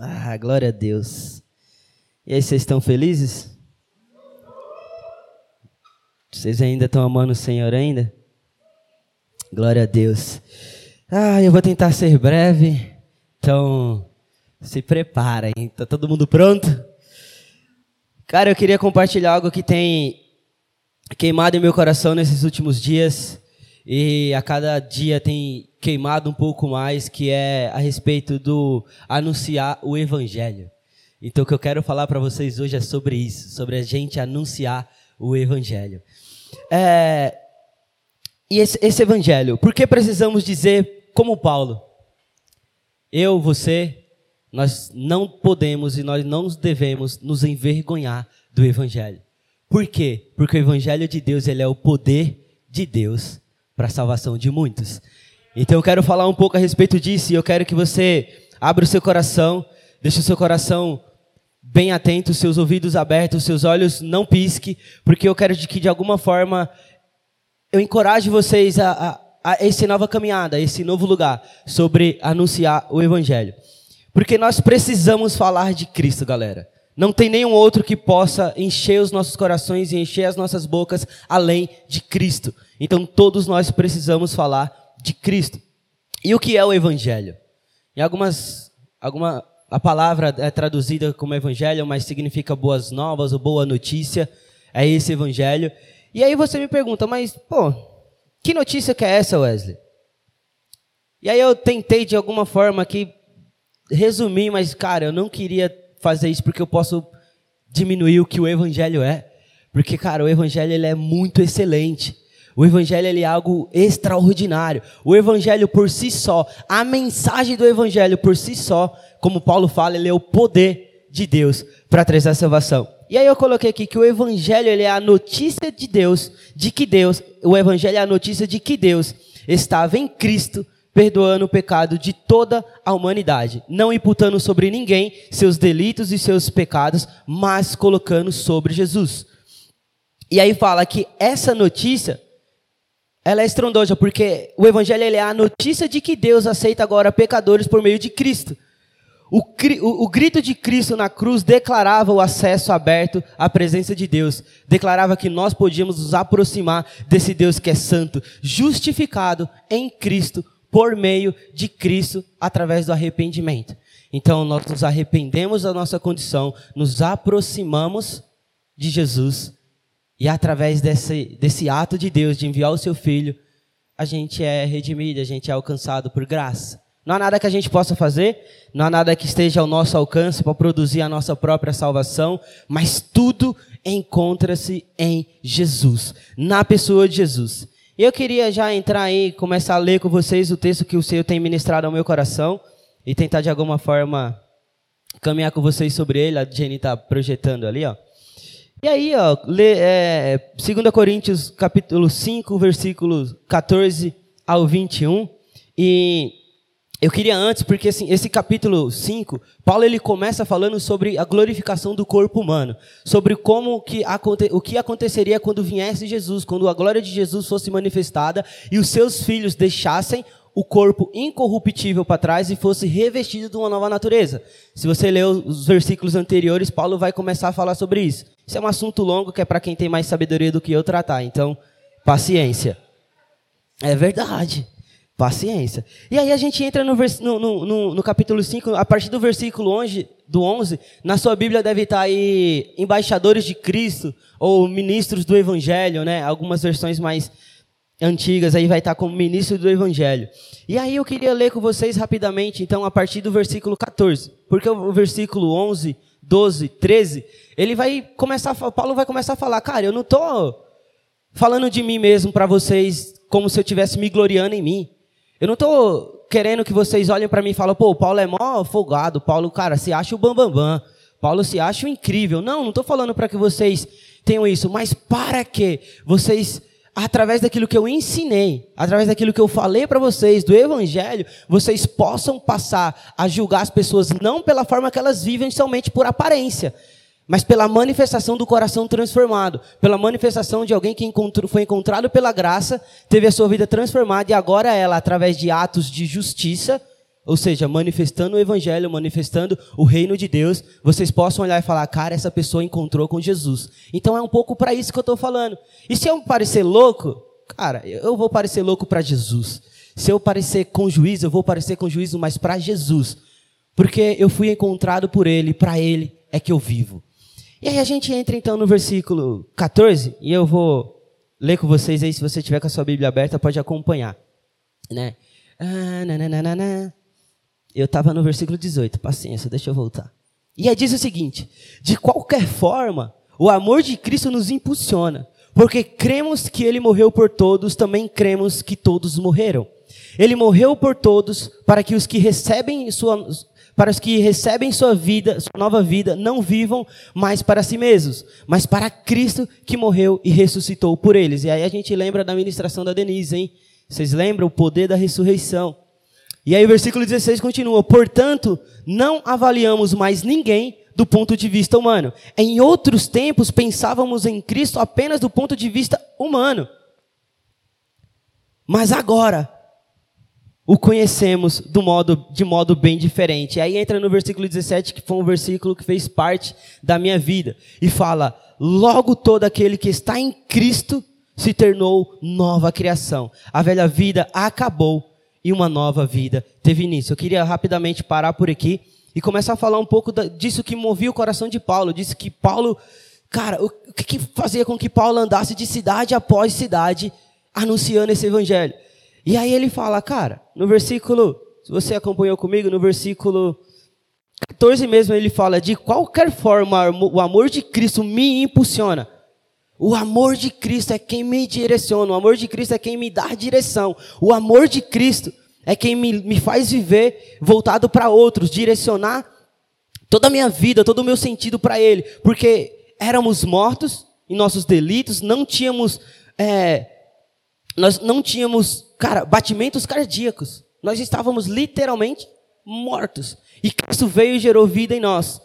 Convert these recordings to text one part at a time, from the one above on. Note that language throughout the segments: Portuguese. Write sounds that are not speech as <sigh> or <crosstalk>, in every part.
Ah, glória a Deus. E aí, vocês estão felizes? Vocês ainda estão amando o Senhor ainda? Glória a Deus. Ah, eu vou tentar ser breve. Então, se preparem. Tá todo mundo pronto? Cara, eu queria compartilhar algo que tem queimado em meu coração nesses últimos dias e a cada dia tem queimado um pouco mais, que é a respeito do anunciar o evangelho. Então, o que eu quero falar para vocês hoje é sobre isso, sobre a gente anunciar o Evangelho. É, e esse, esse, Evangelho, por que precisamos dizer como Paulo? Eu, você, nós não podemos e nós não devemos nos envergonhar do Evangelho. Por quê? Porque o Evangelho de Deus ele é o poder de Deus para a salvação de muitos. Então eu quero falar um pouco a respeito disso e eu quero que você abra o seu coração, deixe o seu coração bem atento, seus ouvidos abertos, seus olhos não pisque, porque eu quero que de alguma forma eu encoraje vocês a, a, a essa nova caminhada, a esse novo lugar, sobre anunciar o Evangelho. Porque nós precisamos falar de Cristo, galera. Não tem nenhum outro que possa encher os nossos corações e encher as nossas bocas além de Cristo. Então todos nós precisamos falar de Cristo. E o que é o Evangelho? Em algumas, alguma, a palavra é traduzida como evangelho, mas significa boas novas ou boa notícia. É esse evangelho. E aí você me pergunta, mas, pô, que notícia que é essa, Wesley? E aí eu tentei de alguma forma aqui resumir, mas, cara, eu não queria fazer isso porque eu posso diminuir o que o evangelho é. Porque, cara, o evangelho ele é muito excelente. O evangelho é algo extraordinário. O evangelho por si só, a mensagem do evangelho por si só, como Paulo fala, ele é o poder de Deus para trazer a salvação. E aí eu coloquei aqui que o evangelho ele é a notícia de Deus, de que Deus, o evangelho é a notícia de que Deus estava em Cristo perdoando o pecado de toda a humanidade, não imputando sobre ninguém seus delitos e seus pecados, mas colocando sobre Jesus. E aí fala que essa notícia ela é estrondosa porque o evangelho é a notícia de que Deus aceita agora pecadores por meio de Cristo. O, o, o, grito de Cristo na cruz declarava o acesso aberto à presença de Deus. Declarava que nós podíamos nos aproximar desse Deus que é santo, justificado em Cristo, por meio de Cristo, através do arrependimento. Então, nós nos arrependemos da nossa condição, nos aproximamos de Jesus, e através desse, desse ato de Deus de enviar o seu Filho, a gente é redimido, a gente é alcançado por graça. Não há nada que a gente possa fazer, não há nada que esteja ao nosso alcance para produzir a nossa própria salvação, mas tudo encontra-se em Jesus, na pessoa de Jesus. Eu queria já entrar aí, começar a ler com vocês o texto que o Senhor tem ministrado ao meu coração e tentar de alguma forma caminhar com vocês sobre ele. A Jenny está projetando ali, ó. E aí, ó, lê, é, 2 Coríntios capítulo 5, versículos 14 ao 21. E eu queria antes, porque assim, esse capítulo 5, Paulo ele começa falando sobre a glorificação do corpo humano, sobre como que o que aconteceria quando viesse Jesus, quando a glória de Jesus fosse manifestada e os seus filhos deixassem o corpo incorruptível para trás e fosse revestido de uma nova natureza. Se você ler os versículos anteriores, Paulo vai começar a falar sobre isso. Isso é um assunto longo que é para quem tem mais sabedoria do que eu tratar, então, paciência. É verdade. Paciência. E aí a gente entra no, no, no, no, capítulo 5, a partir do versículo 11, do 11, na sua Bíblia deve estar aí embaixadores de Cristo, ou ministros do Evangelho, né? Algumas versões mais antigas aí vai estar como ministro do Evangelho. E aí eu queria ler com vocês rapidamente, então, a partir do versículo 14, porque o versículo 11, 12, 13, ele vai começar, Paulo vai começar a falar, cara, eu não estou falando de mim mesmo para vocês como se eu estivesse me gloriando em mim. Eu não estou querendo que vocês olhem para mim e falem, pô, Paulo é mó folgado, Paulo, cara, se acha o bambambam, bam, bam. Paulo se acha o incrível. Não, não estou falando para que vocês tenham isso, mas para que vocês, através daquilo que eu ensinei, através daquilo que eu falei para vocês, do Evangelho, vocês possam passar a julgar as pessoas não pela forma que elas vivem somente por aparência, mas pela manifestação do coração transformado, pela manifestação de alguém que encontrou, foi encontrado pela graça, teve a sua vida transformada e agora ela, através de atos de justiça, ou seja, manifestando o evangelho, manifestando o reino de Deus, vocês possam olhar e falar, cara, essa pessoa encontrou com Jesus. Então é um pouco para isso que eu estou falando. E se eu parecer louco, cara, eu vou parecer louco para Jesus. Se eu parecer com juízo, eu vou parecer com juízo, mas para Jesus. Porque eu fui encontrado por Ele, para Ele é que eu vivo. E aí a gente entra então no versículo 14, e eu vou ler com vocês aí, se você tiver com a sua Bíblia aberta, pode acompanhar. Né? Ah, nananana. Eu estava no versículo 18, paciência, deixa eu voltar. E aí diz o seguinte: De qualquer forma, o amor de Cristo nos impulsiona, porque cremos que ele morreu por todos, também cremos que todos morreram. Ele morreu por todos para que os que recebem sua para os que recebem sua vida, sua nova vida, não vivam mais para si mesmos, mas para Cristo que morreu e ressuscitou por eles. E aí a gente lembra da ministração da Denise, hein? Vocês lembram o poder da ressurreição? E aí o versículo 16 continua: Portanto, não avaliamos mais ninguém do ponto de vista humano. Em outros tempos, pensávamos em Cristo apenas do ponto de vista humano. Mas agora, o conhecemos do modo, de modo bem diferente. Aí entra no versículo 17, que foi um versículo que fez parte da minha vida. E fala: Logo todo aquele que está em Cristo se tornou nova criação. A velha vida acabou e uma nova vida teve início. Eu queria rapidamente parar por aqui e começar a falar um pouco disso que movia o coração de Paulo. Disse que Paulo, cara, o que, fazia com que Paulo andasse de cidade após cidade anunciando esse evangelho? E aí ele fala, cara, no versículo, se você acompanhou comigo, no versículo 14 mesmo ele fala: de qualquer forma o amor de Cristo me impulsiona o amor de Cristo é quem me direciona, o amor de Cristo é quem me dá direção, o amor de Cristo é quem me, me faz viver voltado para outros, direcionar toda a minha vida, todo o meu sentido para Ele, porque éramos mortos em nossos delitos, não tínhamos, é, nós não tínhamos, cara, batimentos cardíacos, nós estávamos literalmente mortos, e Cristo veio e gerou vida em nós,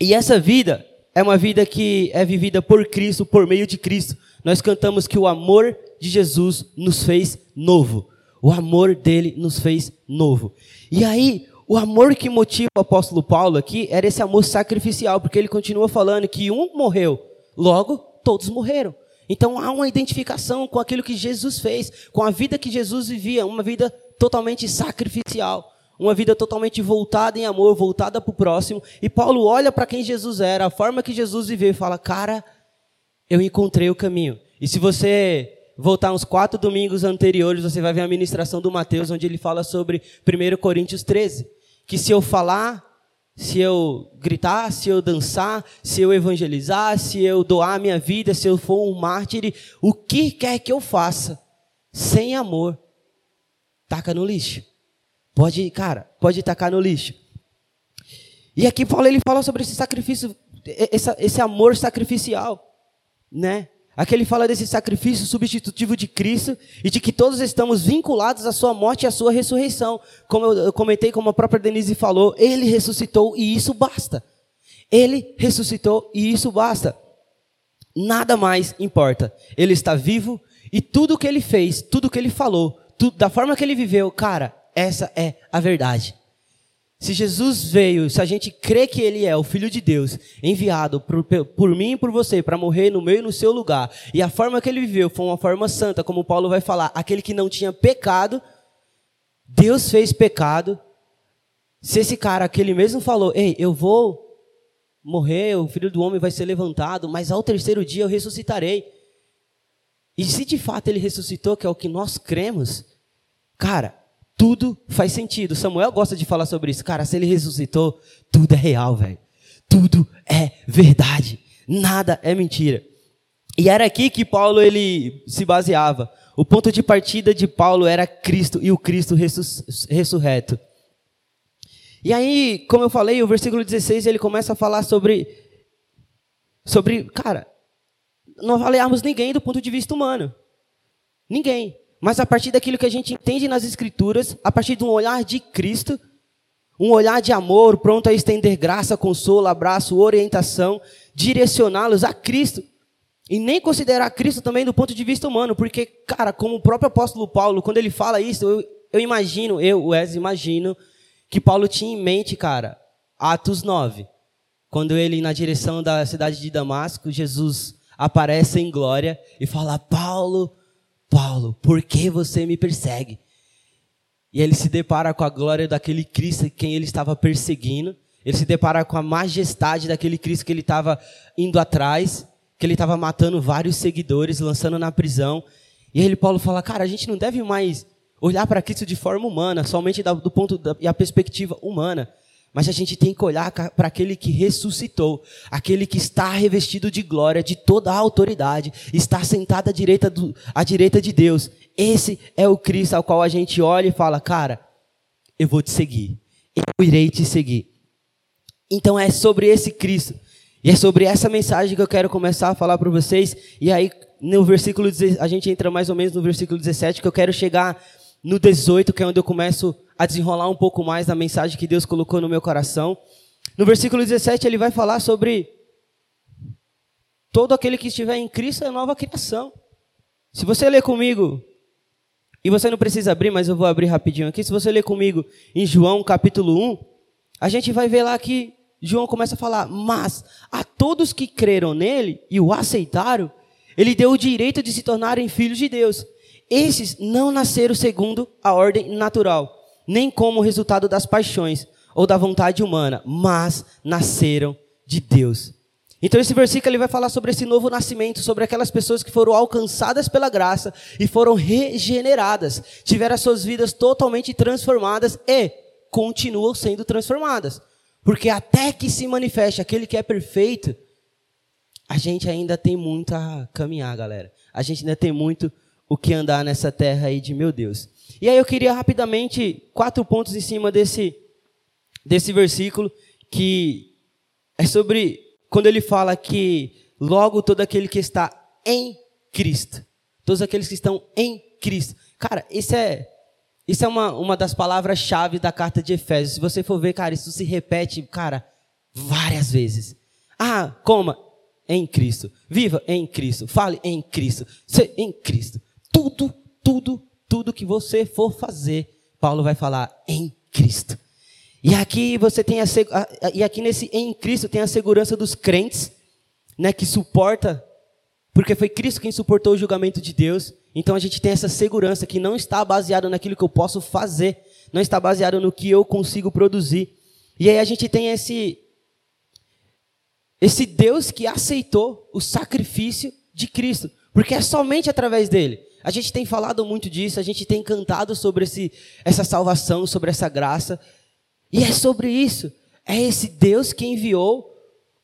e essa vida é uma vida que é vivida por Cristo, por meio de Cristo. Nós cantamos que o amor de Jesus nos fez novo. O amor dele nos fez novo. E aí, o amor que motiva o apóstolo Paulo aqui era esse amor sacrificial, porque ele continua falando que um morreu, logo todos morreram. Então há uma identificação com aquilo que Jesus fez, com a vida que Jesus vivia, uma vida totalmente sacrificial uma vida totalmente voltada em amor, voltada para o próximo. E Paulo olha para quem Jesus era, a forma que Jesus viveu e fala: Cara, eu encontrei o caminho. E se você voltar uns quatro domingos anteriores, você vai ver a ministração do Mateus, onde ele fala sobre 1 Coríntios 13. Que se eu falar, se eu gritar, se eu dançar, se eu evangelizar, se eu doar minha vida, se eu for um mártir, o que quer que eu faça, sem amor, taca no lixo. Pode, cara, pode tacar no lixo. E aqui ele fala sobre esse sacrifício, esse, esse amor sacrificial, né? Aqui ele fala desse sacrifício substitutivo de Cristo e de que todos estamos vinculados à sua morte e à sua ressurreição. Como eu comentei, como a própria Denise falou, ele ressuscitou e isso basta. Ele ressuscitou e isso basta. Nada mais importa. Ele está vivo e tudo o que ele fez, tudo o que ele falou, tudo, da forma que ele viveu, cara, essa é a verdade. Se Jesus veio, se a gente crê que Ele é o Filho de Deus, enviado por, por mim e por você para morrer no meu e no seu lugar, e a forma que Ele viveu foi uma forma santa, como Paulo vai falar, aquele que não tinha pecado, Deus fez pecado. Se esse cara que ele mesmo falou, ei, eu vou morrer, o Filho do Homem vai ser levantado, mas ao terceiro dia eu ressuscitarei. E se de fato ele ressuscitou, que é o que nós cremos, cara, tudo faz sentido. Samuel gosta de falar sobre isso. Cara, se ele ressuscitou, tudo é real, velho. Tudo é verdade. Nada é mentira. E era aqui que Paulo ele se baseava. O ponto de partida de Paulo era Cristo e o Cristo ressurreto. E aí, como eu falei, o versículo 16 ele começa a falar sobre sobre, cara, não avaliarmos ninguém do ponto de vista humano. Ninguém. Mas a partir daquilo que a gente entende nas Escrituras, a partir de um olhar de Cristo, um olhar de amor, pronto a estender graça, consolo, abraço, orientação, direcioná-los a Cristo. E nem considerar Cristo também do ponto de vista humano, porque, cara, como o próprio apóstolo Paulo, quando ele fala isso, eu, eu imagino, eu, Wes, imagino que Paulo tinha em mente, cara, Atos 9. Quando ele, na direção da cidade de Damasco, Jesus aparece em glória e fala: Paulo, Paulo, por que você me persegue? E ele se depara com a glória daquele Cristo quem ele estava perseguindo. Ele se depara com a majestade daquele Cristo que ele estava indo atrás, que ele estava matando vários seguidores, lançando na prisão. E aí Paulo fala, cara, a gente não deve mais olhar para Cristo de forma humana, somente do ponto da, e a perspectiva humana. Mas a gente tem que olhar para aquele que ressuscitou, aquele que está revestido de glória, de toda a autoridade, está sentado à direita, do, à direita de Deus. Esse é o Cristo ao qual a gente olha e fala, cara, eu vou te seguir, eu irei te seguir. Então é sobre esse Cristo. E é sobre essa mensagem que eu quero começar a falar para vocês. E aí, no versículo, a gente entra mais ou menos no versículo 17, que eu quero chegar no 18, que é onde eu começo a desenrolar um pouco mais da mensagem que Deus colocou no meu coração. No versículo 17, ele vai falar sobre todo aquele que estiver em Cristo é nova criação. Se você ler comigo, e você não precisa abrir, mas eu vou abrir rapidinho aqui. Se você ler comigo em João capítulo 1, a gente vai ver lá que João começa a falar, mas a todos que creram nele e o aceitaram, ele deu o direito de se tornarem filhos de Deus. Esses não nasceram segundo a ordem natural, nem como resultado das paixões ou da vontade humana, mas nasceram de Deus. Então esse versículo ele vai falar sobre esse novo nascimento, sobre aquelas pessoas que foram alcançadas pela graça e foram regeneradas, tiveram as suas vidas totalmente transformadas e continuam sendo transformadas. Porque até que se manifeste aquele que é perfeito, a gente ainda tem muito a caminhar, galera. A gente ainda tem muito o que andar nessa terra aí de meu Deus. E aí eu queria rapidamente quatro pontos em cima desse desse versículo que é sobre quando ele fala que logo todo aquele que está em Cristo, todos aqueles que estão em Cristo. Cara, isso é isso é uma, uma das palavras-chave da carta de Efésios. Se você for ver, cara, isso se repete, cara, várias vezes. Ah, coma em Cristo. Viva em Cristo. Fale em Cristo. Se em Cristo. Tudo, tudo, tudo que você for fazer, Paulo vai falar em Cristo. E aqui você tem a, e aqui nesse em Cristo tem a segurança dos crentes, né, que suporta, porque foi Cristo quem suportou o julgamento de Deus. Então a gente tem essa segurança que não está baseado naquilo que eu posso fazer, não está baseado no que eu consigo produzir. E aí a gente tem esse esse Deus que aceitou o sacrifício de Cristo, porque é somente através dele. A gente tem falado muito disso, a gente tem cantado sobre esse, essa salvação, sobre essa graça. E é sobre isso. É esse Deus que enviou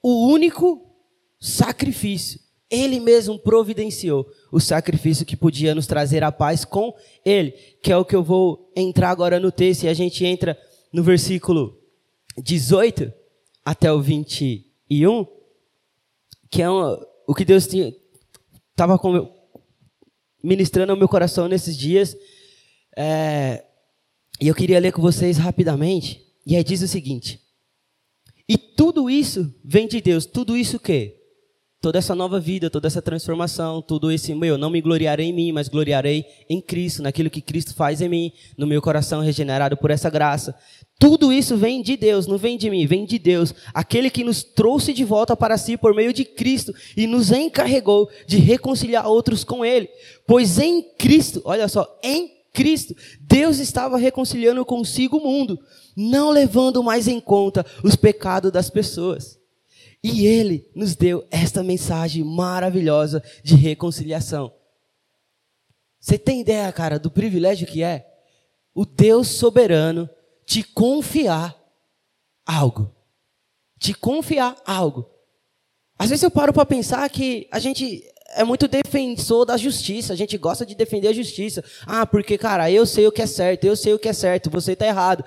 o único sacrifício. Ele mesmo providenciou o sacrifício que podia nos trazer a paz com Ele, que é o que eu vou entrar agora no texto, e a gente entra no versículo 18 até o 21, que é o que Deus estava ministrando ao meu coração nesses dias, é, e eu queria ler com vocês rapidamente, e aí diz o seguinte, e tudo isso vem de Deus, tudo isso o quê? toda essa nova vida, toda essa transformação, tudo esse meu, não me gloriarei em mim, mas gloriarei em Cristo, naquilo que Cristo faz em mim, no meu coração regenerado por essa graça. Tudo isso vem de Deus, não vem de mim, vem de Deus, aquele que nos trouxe de volta para si por meio de Cristo e nos encarregou de reconciliar outros com Ele. Pois em Cristo, olha só, em Cristo, Deus estava reconciliando consigo o mundo, não levando mais em conta os pecados das pessoas. E ele nos deu esta mensagem maravilhosa de reconciliação. Você tem ideia, cara, do privilégio que é o Deus soberano te confiar algo. Te confiar algo. Às vezes eu paro para pensar que a gente é muito defensor da justiça, a gente gosta de defender a justiça. Ah, porque, cara, eu sei o que é certo, eu sei o que é certo, você está errado.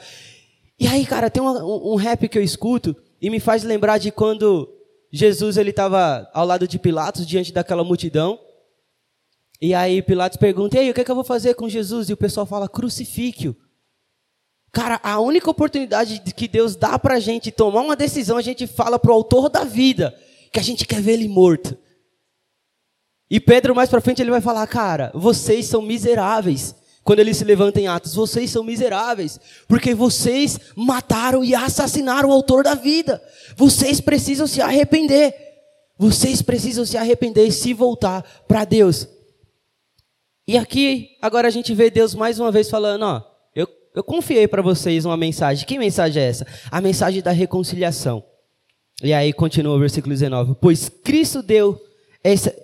E aí, cara, tem um, um rap que eu escuto e me faz lembrar de quando Jesus ele estava ao lado de Pilatos, diante daquela multidão. E aí Pilatos pergunta, e aí, o que, é que eu vou fazer com Jesus? E o pessoal fala, crucifíquio. Cara, a única oportunidade que Deus dá para a gente tomar uma decisão, a gente fala para o autor da vida, que a gente quer ver ele morto. E Pedro mais para frente ele vai falar, cara, vocês são miseráveis. quando ele se levanta em Atos: vocês são miseráveis, porque vocês mataram e assassinaram o autor da vida. Vocês precisam se arrepender. Vocês precisam se arrepender e se voltar para Deus. E aqui, agora a gente vê Deus mais uma vez falando: ó, eu, confiei para vocês uma mensagem. Que mensagem é essa? A mensagem da reconciliação. E aí continua o versículo 19: Pois Cristo deu essa.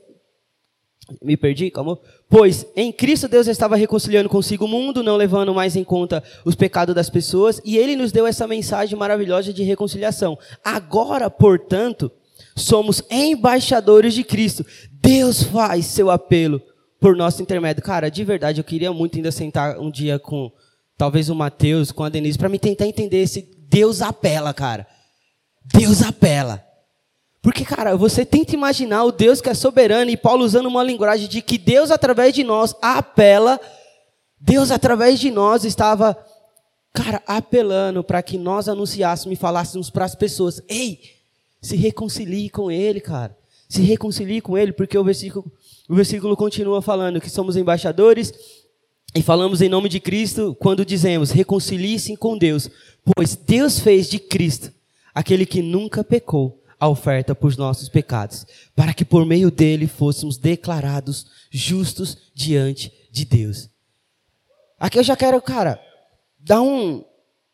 Me perdi? Calma. Pois em Cristo Deus estava reconciliando consigo o mundo, não levando mais em conta os pecados das pessoas, e ele nos deu essa mensagem maravilhosa de reconciliação. Agora, portanto, somos embaixadores de Cristo. Deus faz seu apelo por nosso intermédio. Cara, de verdade, eu queria muito ainda sentar um dia com talvez o Mateus, com a Denise, para me tentar entender esse Deus apela, cara. Deus apela. Porque, cara, você tenta imaginar o Deus que é soberano e Paulo usando uma linguagem de que Deus, através de nós, apela. Deus, através de nós, estava, cara, apelando para que nós anunciássemos e falássemos para as pessoas: ei, se reconcilie com Ele, cara. Se reconcilie com Ele, porque o versículo, o versículo continua falando que somos embaixadores e falamos em nome de Cristo quando dizemos: reconcilie-se com Deus, pois Deus fez de Cristo aquele que nunca pecou a oferta por nossos pecados, para que por meio dele fôssemos declarados justos diante de Deus. Aqui eu já quero, cara, dar um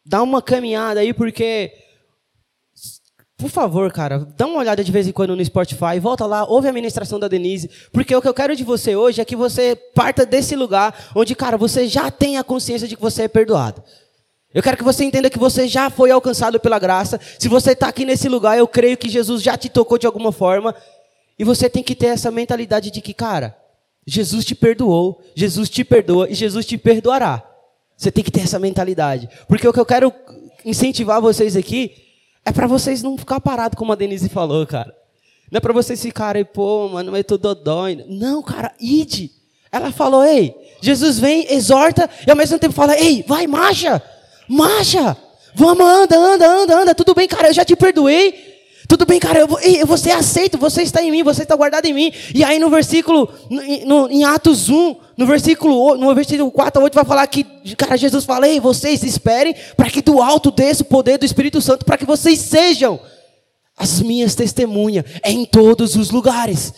dar uma caminhada aí porque por favor, cara, dá uma olhada de vez em quando no Spotify, volta lá, ouve a ministração da Denise, porque o que eu quero de você hoje é que você parta desse lugar onde, cara, você já tem a consciência de que você é perdoado. Eu quero que você entenda que você já foi alcançado pela graça. Se você está aqui nesse lugar, eu creio que Jesus já te tocou de alguma forma. E você tem que ter essa mentalidade de que, cara, Jesus te perdoou, Jesus te perdoa e Jesus te perdoará. Você tem que ter essa mentalidade. Porque o que eu quero incentivar vocês aqui é para vocês não ficar parados, como a Denise falou, cara. Não é para vocês ficarem, pô, mano, mas tô dodói. Não, cara, ide. Ela falou, ei, Jesus vem, exorta, e ao mesmo tempo fala, ei, vai, marcha. Marcha! Vamos, anda, anda, anda, anda. Tudo bem, cara, eu já te perdoei. Tudo bem, cara, eu, eu, você é aceito, você está em mim, você está guardado em mim. E aí no versículo, no, em Atos 1, no versículo, no versículo 4 a 8, vai falar que, cara, Jesus fala, ei, vocês esperem para que do alto desça o poder do Espírito Santo, para que vocês sejam as minhas testemunhas em todos os lugares.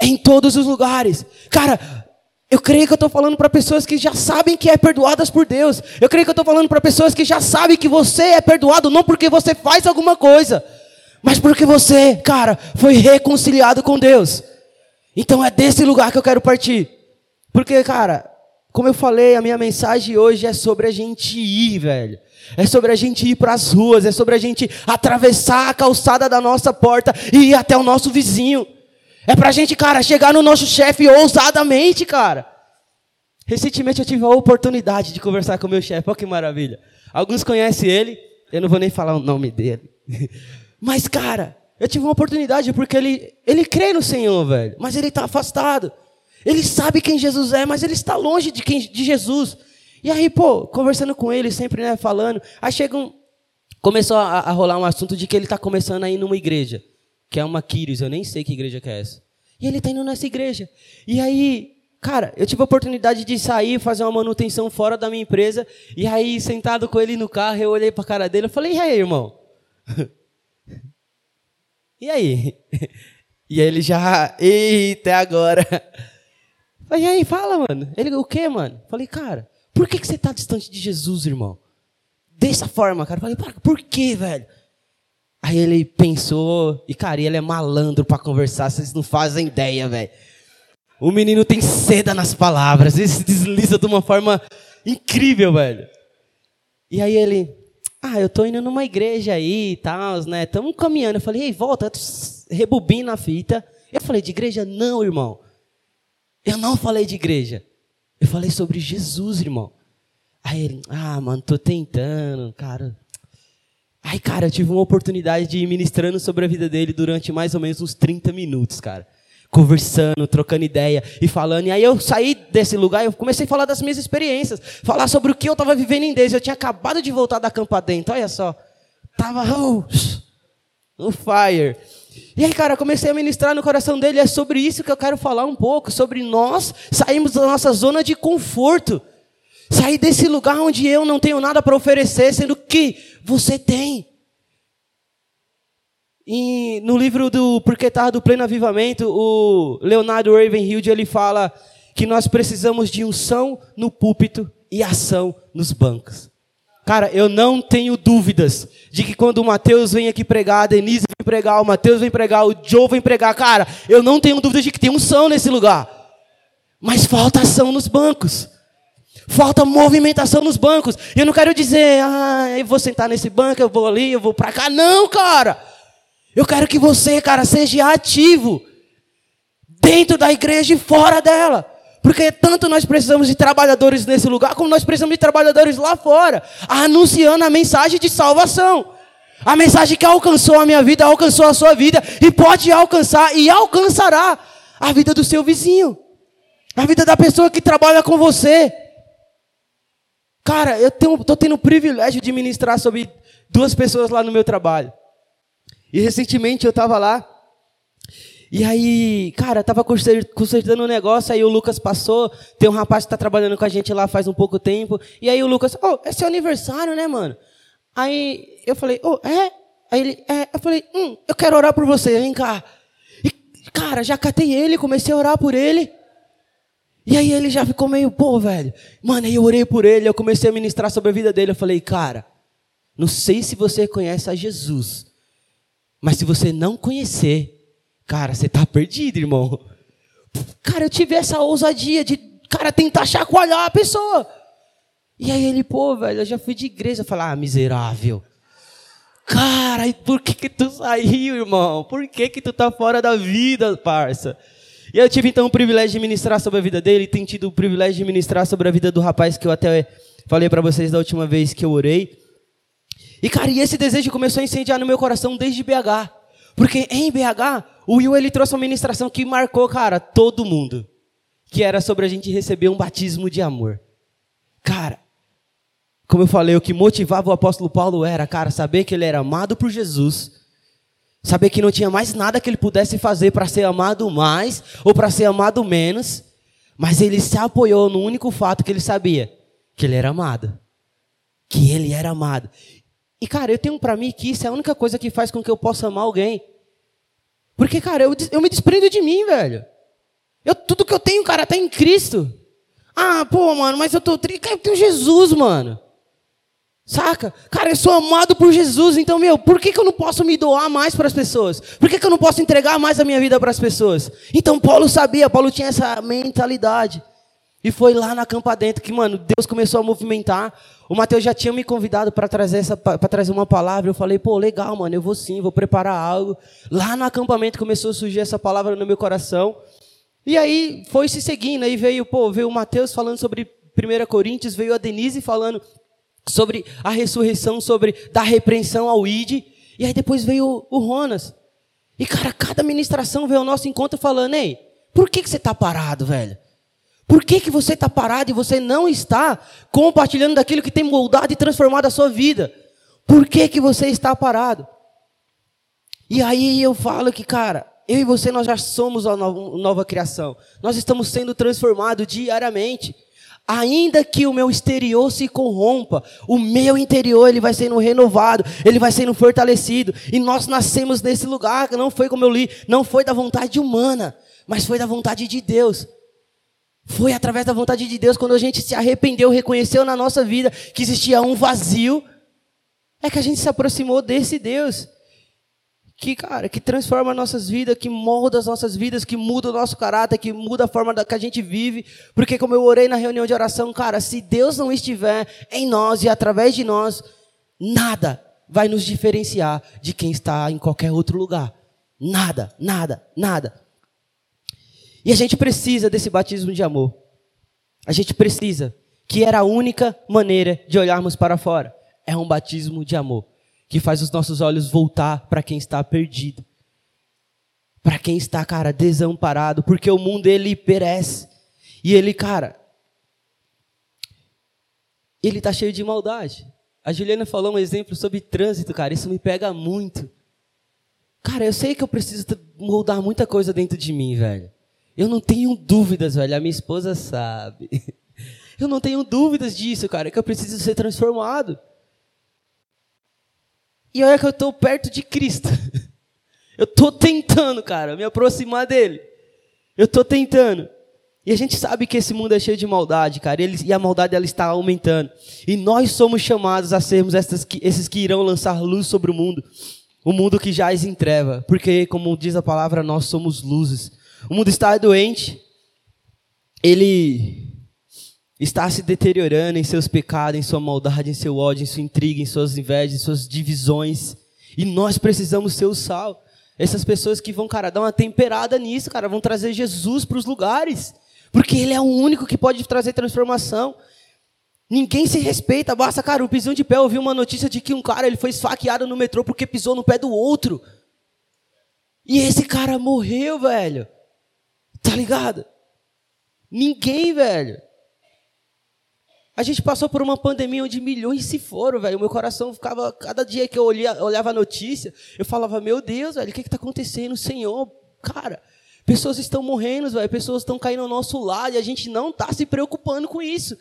Em todos os lugares. Cara, eu creio que eu estou falando para pessoas que já sabem que é perdoadas por Deus. Eu creio que eu estou falando para pessoas que já sabem que você é perdoado não porque você faz alguma coisa, mas porque você, cara, foi reconciliado com Deus. Então é desse lugar que eu quero partir. Porque, cara, como eu falei, a minha mensagem hoje é sobre a gente ir, velho. É sobre a gente ir para as ruas, é sobre a gente atravessar a calçada da nossa porta e ir até o nosso vizinho. É pra gente, cara, chegar no nosso chefe ousadamente, cara. Recentemente eu tive a oportunidade de conversar com o meu chefe, olha que maravilha. Alguns conhecem ele, eu não vou nem falar o nome dele. <laughs> Mas, cara, eu tive uma oportunidade porque ele, ele crê no Senhor, velho. Mas ele está afastado. Ele sabe quem Jesus é, mas ele está longe de, quem, de Jesus. E aí, pô, conversando com ele, sempre, né, falando. Aí chega um. Começou a, a rolar um assunto de que ele está começando a ir numa igreja que é uma Quiris, eu nem sei que igreja que é essa. E ele está indo nessa igreja. E aí, cara, eu tive a oportunidade de sair, fazer uma manutenção fora da minha empresa, e aí, sentado com ele no carro, eu olhei para a cara dele e falei, e aí, irmão? <laughs> e aí? <laughs> E aí ele já, eita, agora. Falei, e aí, fala, mano. Ele, o quê, mano? Falei, cara, por que, que você está distante de Jesus, irmão? Dessa forma, cara. Falei, por quê, velho? Aí ele pensou, e cara, ele é malandro para conversar, vocês não fazem ideia, velho. O menino tem seda nas palavras, ele se desliza de uma forma incrível, velho. E aí ele, ah, eu tô indo numa igreja aí e tal, né? Estamos caminhando. Eu falei, ei, volta, rebobina a fita. Eu falei, de igreja? Não, irmão. Eu não falei de igreja. Eu falei sobre Jesus, irmão. Aí ele, ah, mano, tô tentando, cara. Aí, cara, eu tive uma oportunidade de ir ministrando sobre a vida dele durante mais ou menos uns 30 minutos, cara. Conversando, trocando ideia e falando. E aí eu saí desse lugar e comecei a falar das minhas experiências. Falar sobre o que eu estava vivendo em Deus. Eu tinha acabado de voltar da campa dentro, olha só. Tava oh, no fire. E aí, cara, comecei a ministrar no coração dele. É sobre isso que eu quero falar um pouco. Sobre nós sairmos da nossa zona de conforto. Sair desse lugar onde eu não tenho nada para oferecer, sendo que você tem. E no livro do Porque Tá do Pleno Avivamento, o Leonardo Ravenhild, ele fala que nós precisamos de unção no púlpito e ação nos bancos. Cara, eu não tenho dúvidas de que quando o Mateus vem aqui pregar, a Denise vem pregar, o Mateus vem pregar, o Joe vem pregar, cara, eu não tenho dúvidas de que tem unção nesse lugar. Mas falta ação nos bancos. Falta movimentação nos bancos. Eu não quero dizer, ah, eu vou sentar nesse banco, eu vou ali, eu vou para cá. Não, cara. Eu quero que você, cara, seja ativo. Dentro da igreja e fora dela. Porque tanto nós precisamos de trabalhadores nesse lugar, como nós precisamos de trabalhadores lá fora, anunciando a mensagem de salvação. A mensagem que alcançou a minha vida, alcançou a sua vida, e pode alcançar e alcançará a vida do seu vizinho, a vida da pessoa que trabalha com você. Cara, eu estou tendo o privilégio de ministrar sobre duas pessoas lá no meu trabalho. E recentemente eu estava lá, e aí, cara, tava consertando um negócio, aí o Lucas passou, tem um rapaz que tá trabalhando com a gente lá faz um pouco tempo, e aí o Lucas, oh, é seu aniversário, né, mano? Aí eu falei, oh, é? Aí ele, é, eu falei, hum, eu quero orar por você, vem cá. E, cara, já catei ele, comecei a orar por ele. E aí ele já ficou meio, pô, velho. Mano, aí eu orei por ele, eu comecei a ministrar sobre a vida dele. Eu falei, cara, não sei se você conhece a Jesus, mas se você não conhecer, Cara, você tá perdido, irmão. Cara, eu tive essa ousadia de, cara, tentar chacoalhar a pessoa. E aí ele, pô, velho, eu já fui de igreja. Falei, ah, miserável. Cara, por que que tu saiu, irmão? Por que que tu tá fora da vida, parça? E eu tive então o privilégio de ministrar sobre a vida dele, e tenho tido o privilégio de ministrar sobre a vida do rapaz que eu até falei para vocês da última vez que eu orei. E cara, e esse desejo começou a incendiar no meu coração desde BH. Porque em BH, o Will ele trouxe uma ministração que marcou, cara, todo mundo. Que era sobre a gente receber um batismo de amor. Cara, como eu falei, o que motivava o apóstolo Paulo era, cara, saber que ele era amado por Jesus, saber que não tinha mais nada que ele pudesse fazer para ser amado mais ou para ser amado menos, mas ele se apoiou no único fato que ele sabia, que ele era amado. Que ele era amado. E, cara, eu tenho para mim que isso é a única coisa que faz com que eu possa amar alguém. Porque, cara, eu, eu me desprendo de mim, velho. Eu, tudo que eu tenho, cara, tá em Cristo. Ah, pô, mano, mas eu tô triste. Cara, eu tenho Jesus, mano. Saca? Cara, eu sou amado por Jesus, então, meu, por que, que eu não posso me doar mais para as pessoas? Por que, que eu não posso entregar mais a minha vida para as pessoas? Então, Paulo sabia, Paulo tinha essa mentalidade. E foi lá na campa dentro que, mano, Deus começou a movimentar. O Mateus já tinha me convidado para trazer essa para trazer uma palavra. Eu falei, pô, legal, mano, eu vou sim, vou preparar algo. Lá no acampamento começou a surgir essa palavra no meu coração. E aí foi se seguindo, aí veio, pô, veio o Mateus falando sobre 1 Coríntios, veio a Denise falando sobre a ressurreição, sobre dar repreensão ao ID. E aí depois veio o, Ronas. E cara, cada ministração veio ao nosso encontro falando, ei, por que, que você está parado, velho? Por que, que você está parado e você não está compartilhando daquilo que tem moldado e transformado a sua vida? Por que, que você está parado? E aí eu falo que, cara, eu e você nós já somos nova, nova criação. Nós estamos sendo transformados diariamente. Ainda que o meu exterior se corrompa, o meu interior ele vai sendo renovado, ele vai sendo fortalecido. E nós nascemos nesse lugar, não foi como eu li, não foi da vontade humana, mas foi da vontade de Deus. Foi através da vontade de Deus, quando a gente se arrependeu, reconheceu na nossa vida que existia um vazio, é que a gente se aproximou desse Deus. Que, cara, que transforma nossas vidas, que molda as nossas vidas, que muda o nosso caráter, que muda a forma da, que a gente vive. Porque, como eu orei na reunião de oração, cara, se Deus não estiver em nós e através de nós, nada vai nos diferenciar de quem está em qualquer outro lugar. Nada, nada, nada. E a gente precisa desse batismo de amor. A gente precisa, que era a única maneira de olharmos para fora. É um batismo de amor, que faz os nossos olhos voltar para quem está perdido. Para quem está, cara, desamparado, porque o mundo ele perece. E ele, cara, ele está cheio de maldade. A Juliana falou um exemplo sobre trânsito, cara, isso me pega muito. Cara, eu sei que eu preciso mudar muita coisa dentro de mim, velho. Eu não tenho dúvidas, velho. A minha esposa sabe. <laughs> Eu não tenho dúvidas disso, cara, que eu preciso ser transformado. E olha que eu estou perto de Cristo. <laughs> Eu estou tentando, cara, me aproximar dele. Eu estou tentando. E a gente sabe que esse mundo é cheio de maldade, cara, e, a maldade ela está aumentando. E nós somos chamados a sermos essas, esses que irão lançar luz sobre o mundo. O mundo que jaz em treva. Porque, como diz a palavra, nós somos luzes. O mundo está doente. Ele está se deteriorando em seus pecados, em sua maldade, em seu ódio, em sua intriga, em suas invejas, em suas divisões. E nós precisamos ser o sal. Essas pessoas que vão, cara, dar uma temperada nisso, cara, vão trazer Jesus para os lugares. Porque Ele é o único que pode trazer transformação. Ninguém se respeita, basta, cara, o pisão de pé. Eu vi uma notícia de que um cara ele foi esfaqueado no metrô porque pisou no pé do outro. E esse cara morreu, velho. Tá ligado? Ninguém, velho. A gente passou por uma pandemia onde milhões se foram, velho. O meu coração ficava, cada dia que eu olhava a notícia, eu falava, meu Deus, velho, o que está acontecendo, Senhor? Cara, pessoas estão morrendo, velho, pessoas estão caindo ao nosso lado e a gente não está se preocupando com isso.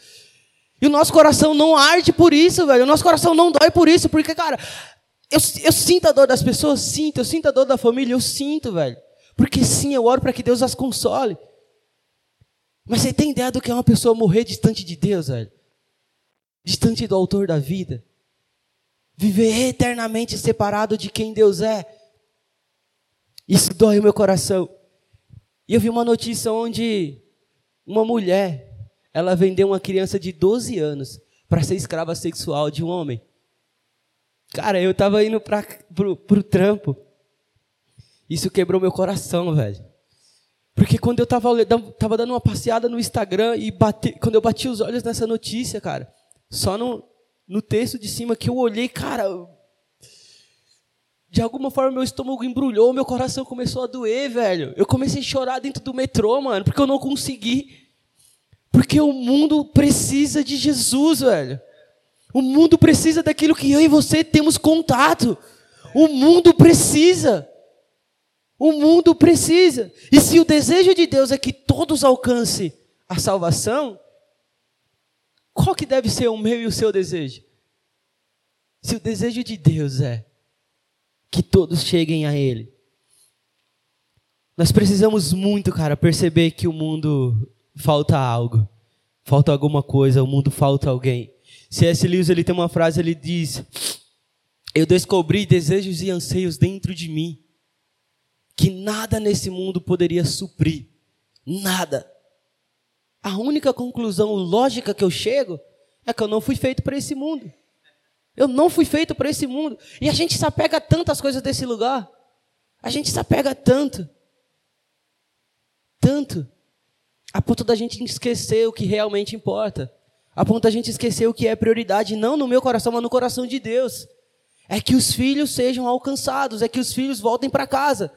E o nosso coração não arde por isso, velho. O nosso coração não dói por isso, porque, cara, eu, eu sinto a dor das pessoas, sinto, eu sinto a dor da família, eu sinto, velho. Porque sim, eu oro para que Deus as console. Mas você tem ideia do que é uma pessoa morrer distante de Deus, velho? distante do autor da vida, viver eternamente separado de quem Deus é. Isso dói o meu coração. E eu vi uma notícia onde uma mulher, ela vendeu uma criança de 12 anos para ser escrava sexual de um homem. Cara, eu tava indo para pro trampo. Isso quebrou meu coração, velho. Porque quando eu tava, tava dando uma passeada no Instagram e bate, quando eu bati os olhos nessa notícia, cara, só no, no texto de cima que eu olhei, cara. De alguma forma meu estômago embrulhou, meu coração começou a doer, velho. Eu comecei a chorar dentro do metrô, mano, porque eu não consegui. Porque o mundo precisa de Jesus, velho. O mundo precisa daquilo que eu e você temos contato. O mundo precisa. O mundo precisa. E se o desejo de Deus é que todos alcancem a salvação, qual que deve ser o meu e o seu desejo? Se o desejo de Deus é que todos cheguem a Ele, nós precisamos muito, cara, perceber que o mundo falta algo, falta alguma coisa, o mundo falta alguém. C.S. Lewis ele tem uma frase, ele diz: Eu descobri desejos e anseios dentro de mim que nada nesse mundo poderia suprir, nada. A única conclusão lógica que eu chego é que eu não fui feito para esse mundo. Eu não fui feito para esse mundo. E a gente se apega a tantas coisas desse lugar. A gente se apega tanto. Tanto. A ponto da gente esquecer o que realmente importa. A ponto da gente esquecer o que é prioridade, não no meu coração, mas no coração de Deus. É que os filhos sejam alcançados, é que os filhos voltem para casa.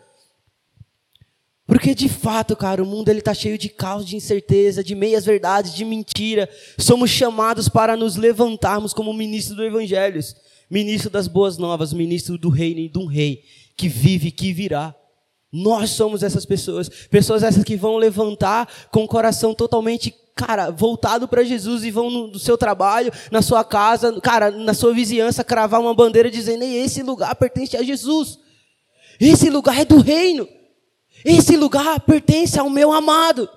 Porque de fato, cara, o mundo ele tá cheio de caos, de incerteza, de meias verdades, de mentira. Somos chamados para nos levantarmos como ministro do evangelho, ministro das boas novas, ministro do reino e de um rei que vive, que virá. Nós somos essas pessoas, pessoas essas que vão levantar com o coração totalmente, cara, voltado para Jesus e vão no, no, seu trabalho, na sua casa, cara, na sua vizinhança, cravar uma bandeira dizendo: esse lugar pertence a Jesus. Esse lugar é do reino. Esse lugar pertence ao meu amado.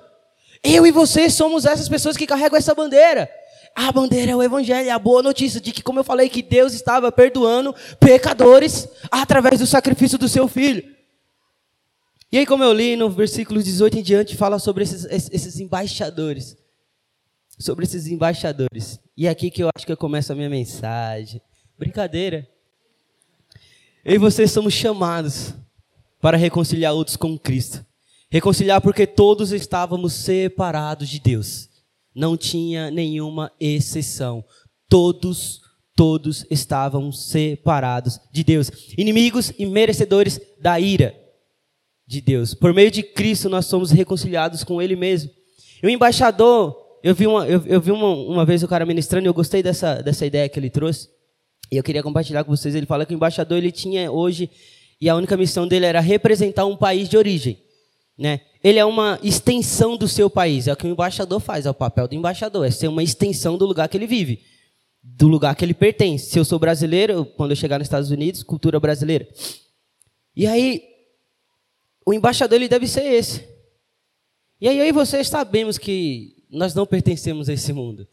Eu e você somos essas pessoas que carregam essa bandeira. A bandeira é o evangelho, é a boa notícia de que, como eu falei, que Deus estava perdoando pecadores através do sacrifício do seu filho. E aí, como eu li no versículo 18 em diante, fala sobre esses, esses embaixadores. Sobre esses embaixadores. E é aqui que eu acho que eu começo a minha mensagem. Brincadeira. Eu e você somos chamados para reconciliar outros com Cristo. Reconciliar porque todos estávamos separados de Deus. Não tinha nenhuma exceção. Todos, todos estavam separados de Deus. Inimigos e merecedores da ira de Deus. Por meio de Cristo nós somos reconciliados com Ele mesmo. E o embaixador, eu vi uma, eu, eu vi uma, uma vez o cara ministrando e eu gostei dessa, dessa ideia que ele trouxe. E eu queria compartilhar com vocês. Ele fala que o embaixador ele tinha hoje E a única missão dele era representar um país de origem. Né? Ele é uma extensão do seu país. É o que o embaixador faz, é o papel do embaixador. É ser uma extensão do lugar que ele vive. Do lugar que ele pertence. Se eu sou brasileiro, quando eu chegar nos Estados Unidos, cultura brasileira. E aí, o embaixador ele deve ser esse. E aí, aí vocês sabemos que nós não pertencemos a esse mundo.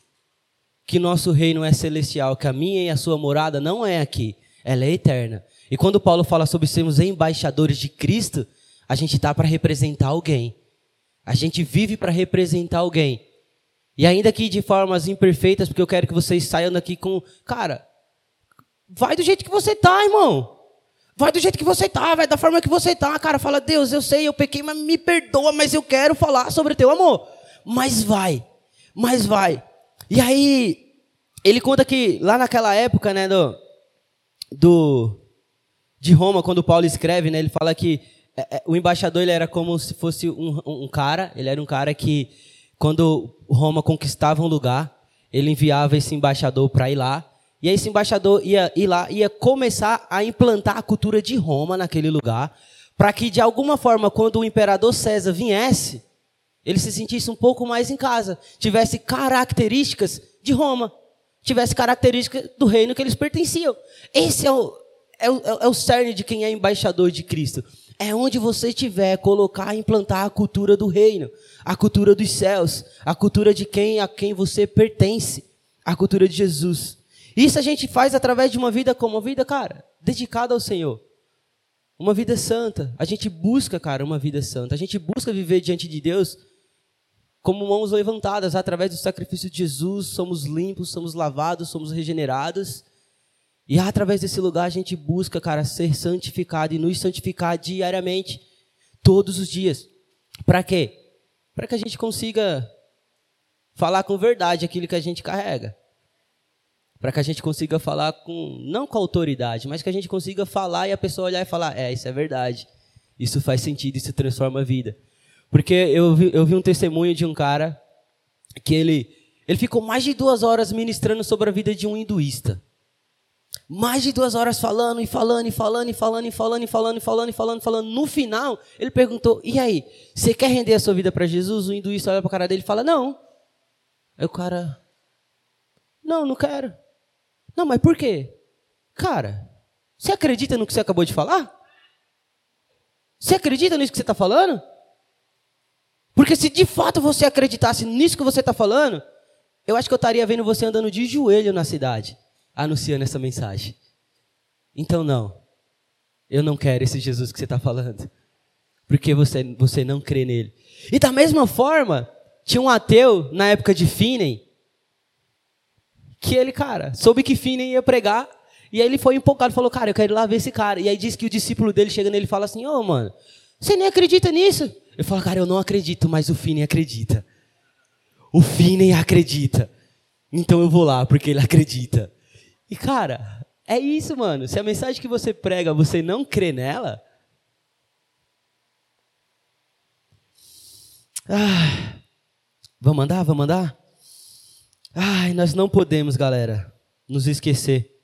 Que nosso reino é celestial, que a minha e a sua morada não é aqui, ela é eterna. E quando Paulo fala sobre sermos embaixadores de Cristo, a gente está para representar alguém. A gente vive para representar alguém. E ainda que de formas imperfeitas, porque eu quero que vocês saiam daqui com, cara, vai do jeito que você tá, irmão. Vai do jeito que você tá, vai da forma que você tá, cara. Fala, Deus, eu sei, eu pequei, mas me perdoa, mas eu quero falar sobre o teu amor. Mas vai, mas vai. E aí, ele conta que lá naquela época, né, do, do de Roma, quando Paulo escreve, né, ele fala que é, é, o embaixador ele era como se fosse um, um cara, ele era um cara que, quando Roma conquistava um lugar, ele enviava esse embaixador para ir lá e esse embaixador ia ir lá, ia começar a implantar a cultura de Roma naquele lugar, para que de alguma forma, quando o imperador César viesse, ele se sentisse um pouco mais em casa, tivesse características de Roma, tivesse características do reino que eles pertenciam. Esse é o, é o, é o cerne de quem é embaixador de Cristo. É onde você estiver, colocar, implantar a cultura do reino, a cultura dos céus, a cultura de quem a quem você pertence, a cultura de Jesus. Isso a gente faz através de uma vida como uma vida, cara, dedicada ao Senhor. Uma vida santa. A gente busca, cara, uma vida santa. A gente busca viver diante de Deus como mãos levantadas através do sacrifício de Jesus. Somos limpos, somos lavados, somos regenerados. E através desse lugar a gente busca, cara, ser santificado e nos santificar diariamente, todos os dias. Para quê? Para que a gente consiga falar com verdade aquilo que a gente carrega para que a gente consiga falar com, não com autoridade, mas que a gente consiga falar e a pessoa olhar e falar: é, isso é verdade, isso faz sentido, isso transforma a vida. Porque eu vi, eu vi um testemunho de um cara que ele, ele ficou mais de duas horas ministrando sobre a vida de um hinduísta mais de duas horas falando e falando e falando e falando e falando e falando e falando e falando, falando. No final, ele perguntou: "E aí, você quer render a sua vida para Jesus?" O hinduísta olha para a cara dele e fala: "Não". Aí o cara: "Não, não quero". "Não, mas por quê?" "Cara, você acredita no que você acabou de falar? Você acredita nisso que você está falando? Porque se de fato você acreditasse nisso que você está falando, eu acho que eu estaria vendo você andando de joelho na cidade anunciando essa mensagem. Então, não. Eu não quero esse Jesus que você está falando. Porque você, você não crê nele. E da mesma forma, tinha um ateu na época de Finney, que ele, cara, soube que Finney ia pregar, e aí ele foi empolgado, falou, cara, eu quero ir lá ver esse cara. E aí diz que o discípulo dele chega nele e fala assim, ô, oh, mano, você nem acredita nisso? Ele fala, cara, eu não acredito, mas o Finney acredita. O Finney acredita. Então eu vou lá, porque ele acredita. E, cara, é isso, mano. Se a mensagem que você prega, você não crê nela... Ah, vamos andar, vamos andar? Ai, nós não podemos, galera, nos esquecer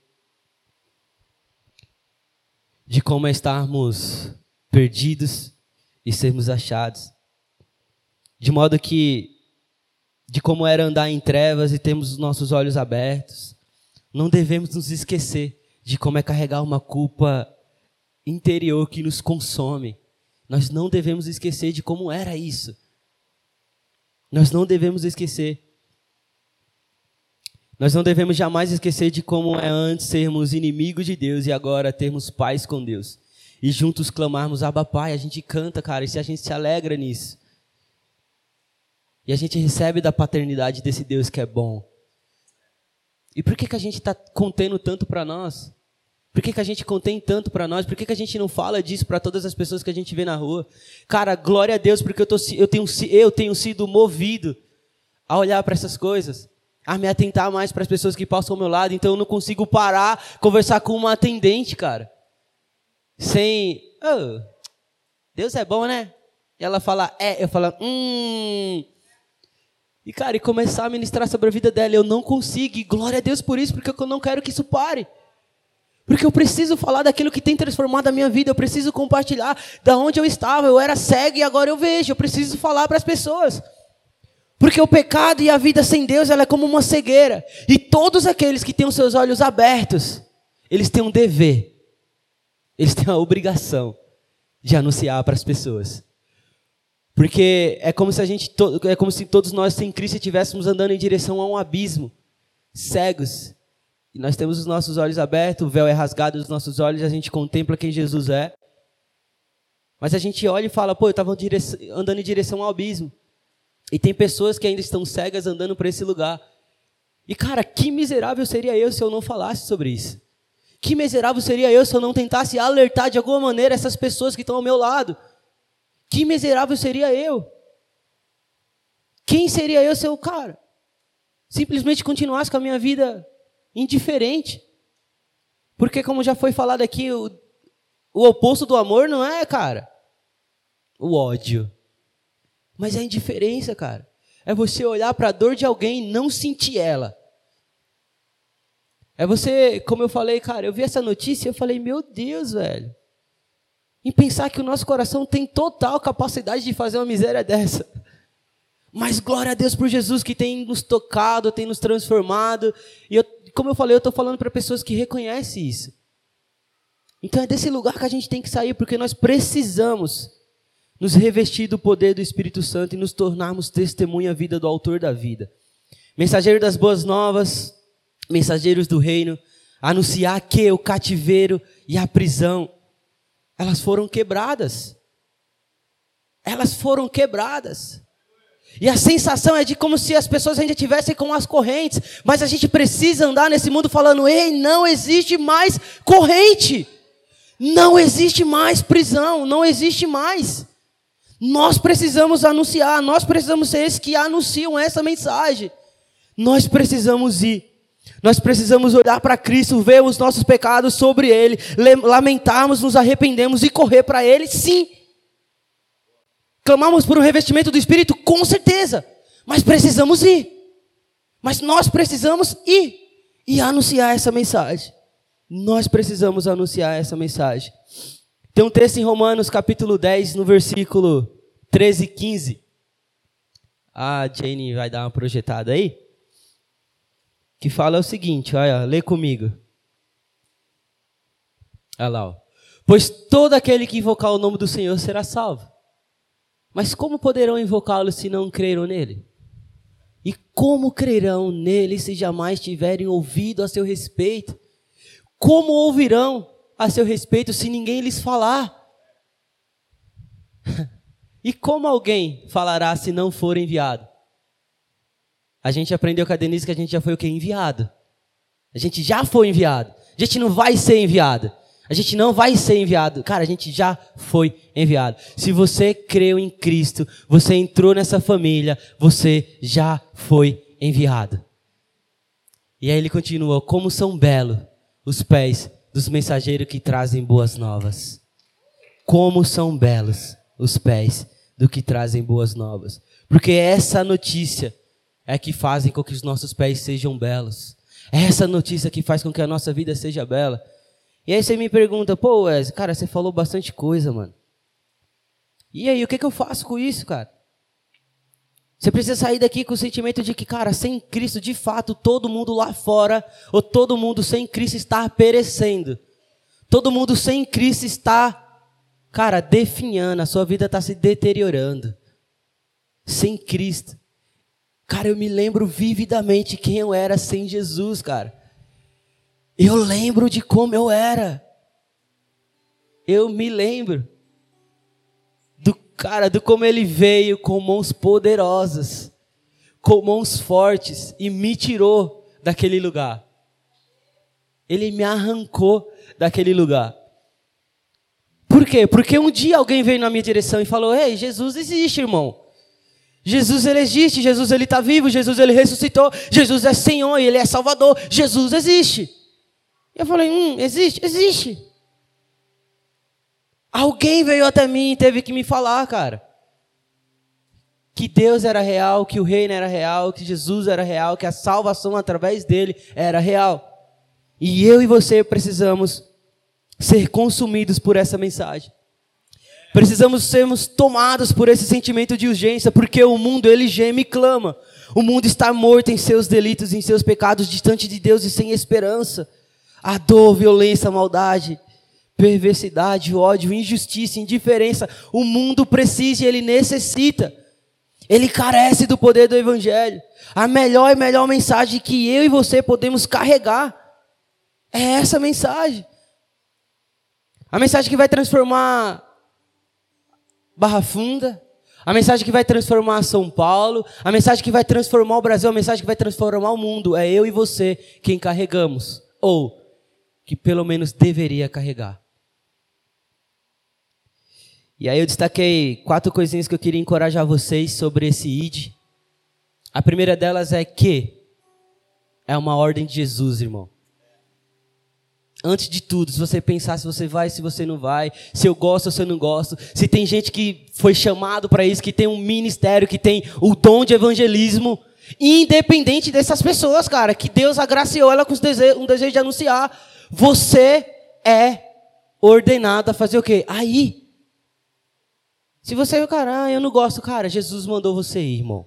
de como é estarmos perdidos e sermos achados. De modo que, de como era andar em trevas e termos os nossos olhos abertos. Não devemos nos esquecer de como é carregar uma culpa interior que nos consome. Nós não devemos esquecer de como era isso. Nós não devemos esquecer. Nós não devemos jamais esquecer de como é antes sermos inimigos de Deus e agora termos paz com Deus. E juntos clamarmos, Abba Pai, a gente canta, cara, e a gente se alegra nisso. E a gente recebe da paternidade desse Deus que é bom. E por que, que a gente está contendo tanto para nós? Por que, que a gente contém tanto para nós? Por que, que a gente não fala disso para todas as pessoas que a gente vê na rua? Cara, glória a Deus, porque eu, tô, eu, tenho, eu tenho sido movido a olhar para essas coisas a me atentar mais para as pessoas que passam ao meu lado, então eu não consigo parar, conversar com uma atendente, cara. Sem, oh, Deus é bom, né? E ela fala, é, eu falo, hum. E cara, e começar a ministrar sobre a vida dela, eu não consigo, e glória a Deus por isso, porque eu não quero que isso pare. Porque eu preciso falar daquilo que tem transformado a minha vida, eu preciso compartilhar da onde eu estava, eu era cego e agora eu vejo, eu preciso falar para as pessoas. Porque o pecado e a vida sem Deus, ela é como uma cegueira. E todos aqueles que têm os seus olhos abertos, eles têm um dever. Eles têm a obrigação de anunciar para as pessoas. Porque é como se a gente é como se todos nós sem Cristo estivéssemos andando em direção a um abismo, cegos. E nós temos os nossos olhos abertos, o véu é rasgado dos nossos olhos, a gente contempla quem Jesus é. Mas a gente olha e fala, pô, eu estava andando em direção ao abismo. E tem pessoas que ainda estão cegas andando por esse lugar. E cara, que miserável seria eu se eu não falasse sobre isso. Que miserável seria eu se eu não tentasse alertar de alguma maneira essas pessoas que estão ao meu lado. Que miserável seria eu. Quem seria eu se eu, cara, simplesmente continuasse com a minha vida indiferente? Porque, como já foi falado aqui, o, o oposto do amor não é, cara, o ódio. Mas é a indiferença, cara. É você olhar para a dor de alguém e não sentir ela. É você, como eu falei, cara, eu vi essa notícia e eu falei, meu Deus, velho. Em pensar que o nosso coração tem total capacidade de fazer uma miséria dessa. Mas glória a Deus por Jesus que tem nos tocado, tem nos transformado. E eu, como eu falei, eu estou falando para pessoas que reconhecem isso. Então é desse lugar que a gente tem que sair, porque nós precisamos nos revestir do poder do Espírito Santo e nos tornarmos testemunha vida do autor da vida. Mensageiro das boas novas, mensageiros do reino, anunciar que o cativeiro e a prisão, elas foram quebradas. Elas foram quebradas. E a sensação é de como se as pessoas ainda tivessem com as correntes, mas a gente precisa andar nesse mundo falando: ei, não existe mais corrente, não existe mais prisão, não existe mais. Nós precisamos anunciar, nós precisamos ser esses que anunciam essa mensagem. Nós precisamos ir. Nós precisamos olhar para Cristo, ver os nossos pecados sobre Ele, lamentarmos, nos arrependemos e correr para Ele, sim. Clamamos por um revestimento do Espírito, com certeza. Mas precisamos ir. Mas nós precisamos ir e anunciar essa mensagem. Nós precisamos anunciar essa mensagem. Tem um texto em Romanos, capítulo 10, no versículo 13 e 15. A Jane vai dar uma projetada aí que fala o seguinte, olha, lê comigo. Olha lá, ó. Pois todo aquele que invocar o nome do Senhor será salvo. Mas como poderão invocá-lo se não creram nele? E como crerão nele se jamais tiverem ouvido a seu respeito? Como ouvirão a seu respeito se ninguém lhes falar? <laughs> e como alguém falará se não for enviado? A gente aprendeu com a Denise que a gente já foi o que? Enviado. A gente já foi enviado. A gente não vai ser enviado. A gente não vai ser enviado. Cara, a gente já foi enviado. Se você creu em Cristo, você entrou nessa família, você já foi enviado. E aí ele continua: Como são belos os pés dos mensageiros que trazem boas novas. Como são belos os pés do que trazem boas novas. Porque essa notícia é que fazem com que os nossos pés sejam belos. É essa notícia que faz com que a nossa vida seja bela. E aí você me pergunta, pô, Wes, cara, você falou bastante coisa, mano. E aí, o que, que eu faço com isso, cara? Você precisa sair daqui com o sentimento de que, cara, sem Cristo, de fato, todo mundo lá fora, ou todo mundo sem Cristo está perecendo. Todo mundo sem Cristo está, cara, definhando, a sua vida está se deteriorando. Sem Cristo. Cara, eu me lembro vividamente quem eu era sem Jesus, cara. Eu lembro de como eu era. Eu me lembro do cara, do como ele veio com mãos poderosas, com mãos fortes e me tirou daquele lugar. Ele me arrancou daquele lugar. Por quê? Porque um dia alguém veio na minha direção e falou: Ei, Jesus existe, irmão. Jesus ele existe, Jesus ele está vivo, Jesus ele ressuscitou, Jesus é Senhor e ele é Salvador, Jesus existe. E eu falei, hum, existe? Existe. Alguém veio até mim e teve que me falar, cara. Que Deus era real, que o reino era real, que Jesus era real, que a salvação através dele era real. E eu e você precisamos ser consumidos por essa mensagem. Precisamos sermos tomados por esse sentimento de urgência, porque o mundo ele geme e clama. O mundo está morto em seus delitos, em seus pecados, distante de Deus e sem esperança. A dor, violência, maldade, perversidade, ódio, injustiça, indiferença. O mundo precisa e ele necessita. Ele carece do poder do evangelho. A melhor e melhor mensagem que eu e você podemos carregar é essa mensagem. A mensagem que vai transformar Barra Funda, a mensagem que vai transformar São Paulo, a mensagem que vai transformar o Brasil, a mensagem que vai transformar o mundo. É eu e você quem carregamos. Ou que pelo menos deveria carregar. E aí eu destaquei quatro coisinhas que eu queria encorajar vocês sobre esse ID. A primeira delas é que é uma ordem de Jesus, irmão. Antes de tudo, se você pensar se você vai, se você não vai, se eu gosto ou se eu não gosto, se tem gente que foi chamado para isso, que tem um ministério, que tem o dom de evangelismo, independente dessas pessoas, cara, que Deus agraciou ela com um desejo de anunciar, você é ordenado a fazer o quê? Aí. Se você, cara, ah, eu não gosto, cara, Jesus mandou você ir, irmão.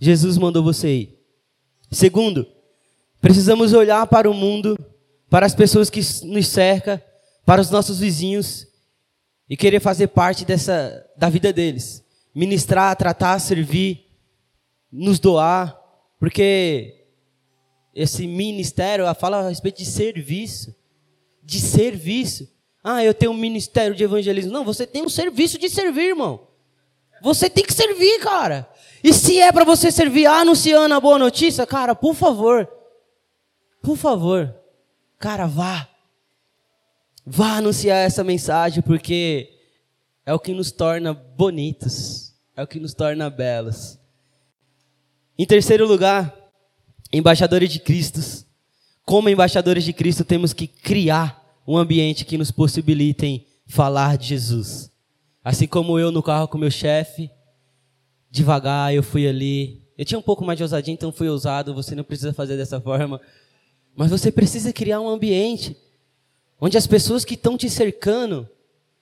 Jesus mandou você ir. Segundo, precisamos olhar para o mundo para as pessoas que nos cercam, para os nossos vizinhos e querer fazer parte dessa da vida deles, ministrar, tratar, servir, nos doar, porque esse ministério fala a respeito de serviço, de serviço. Ah, eu tenho um ministério de evangelismo. Não, você tem um serviço de servir, irmão. Você tem que servir, cara. E se é para você servir anunciando a boa notícia, cara, por favor. Por favor. Cara, vá. Vá anunciar essa mensagem, porque é o que nos torna bonitos, é o que nos torna belos. Em terceiro lugar, embaixadores de Cristo. Como embaixadores de Cristo, temos que criar um ambiente que nos possibilitem falar de Jesus. Assim como eu no carro com meu chefe, devagar eu fui ali. Eu tinha um pouco mais de ousadia, então fui ousado. Você não precisa fazer dessa forma. Mas você precisa criar um ambiente onde as pessoas que estão te cercando,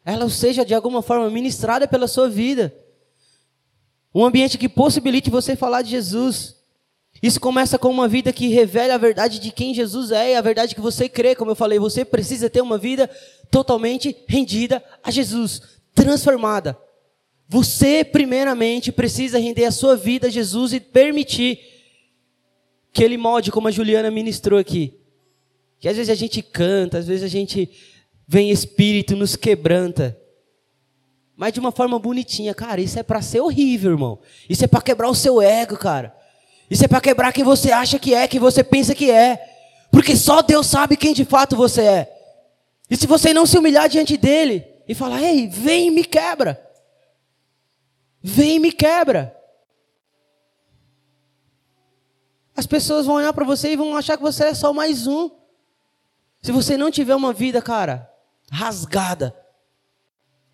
elas sejam de alguma forma ministradas pela sua vida. Um ambiente que possibilite você falar de Jesus. Isso começa com uma vida que revela a verdade de quem Jesus é e a verdade que você crê. Como eu falei, você precisa ter uma vida totalmente rendida a Jesus, transformada. Você, primeiramente, precisa render a sua vida a Jesus e permitir que ele molde como a Juliana ministrou aqui. Que às vezes a gente canta, às vezes a gente vem espírito, nos quebranta. Mas de uma forma bonitinha, cara, isso é para ser horrível, irmão. Isso é para quebrar o seu ego, cara. Isso é para quebrar quem você acha que é, quem você pensa que é. Porque só Deus sabe quem de fato você é. E se você não se humilhar diante dele e falar, ei, vem e me quebra. Vem e me quebra. As pessoas vão olhar para você e vão achar que você é só mais um. Se você não tiver uma vida, cara, rasgada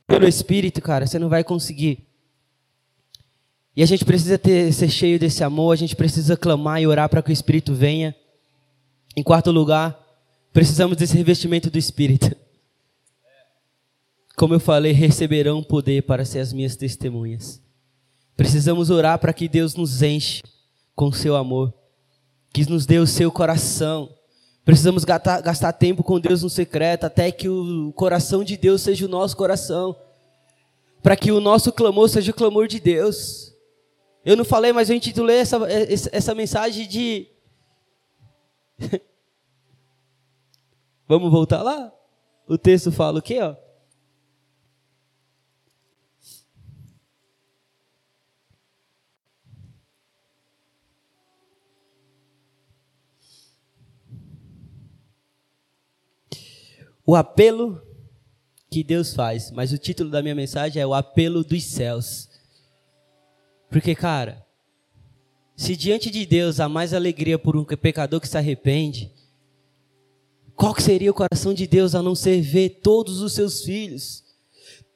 pelo Espírito, cara, você não vai conseguir. E a gente precisa ter, ser cheio desse amor, a gente precisa clamar e orar para que o Espírito venha. Em quarto lugar, precisamos desse revestimento do Espírito. Como eu falei, receberão poder para ser as minhas testemunhas. Precisamos orar para que Deus nos enche com seu amor que nos dê o seu coração. Precisamos gastar, gastar tempo com Deus no secreto, até que o coração de Deus seja o nosso coração. Para que o nosso clamor seja o clamor de Deus. Eu não falei, mas eu intitulei essa, essa mensagem de. <laughs> Vamos voltar lá? O texto fala o quê? Ó? O apelo que Deus faz, mas o título da minha mensagem é o apelo dos céus. Porque, cara, se diante de Deus há mais alegria por um pecador que se arrepende, qual que seria o coração de Deus a não ser ver todos os seus filhos,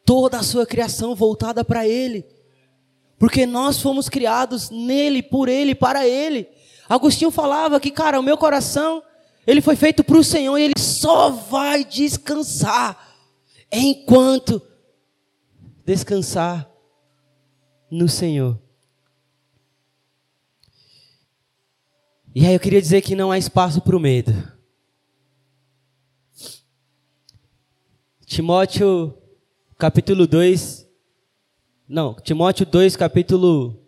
toda a sua criação voltada para Ele? Porque nós fomos criados nele, por Ele, para Ele. Agostinho falava que, cara, o meu coração Ele foi feito para o Senhor e ele só vai descansar enquanto descansar no Senhor. E aí eu queria dizer que não há espaço para o medo. Timóteo capítulo 2, não, Timóteo 2, capítulo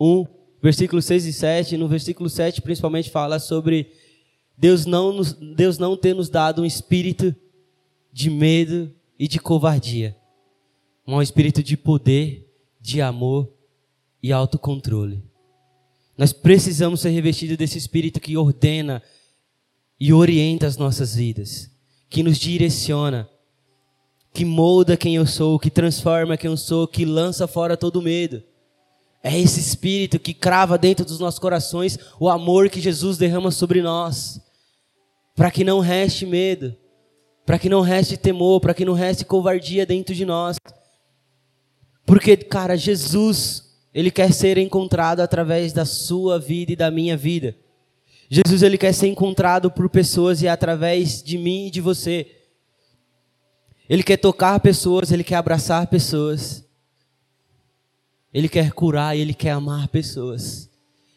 1, versículos 6 e 7, no versículo 7 principalmente fala sobre Deus não, nos, Deus não ter nos dado um espírito de medo e de covardia, um espírito de poder, de amor e autocontrole. Nós precisamos ser revestidos desse espírito que ordena e orienta as nossas vidas, que nos direciona, que molda quem eu sou, que transforma quem eu sou, que lança fora todo medo. É esse espírito que crava dentro dos nossos corações o amor que Jesus derrama sobre nós para que não reste medo, para que não reste temor, para que não reste covardia dentro de nós. Porque, cara, Jesus, ele quer ser encontrado através da sua vida e da minha vida. Jesus, ele quer ser encontrado por pessoas e é através de mim e de você. Ele quer tocar pessoas, ele quer abraçar pessoas. Ele quer curar e ele quer amar pessoas.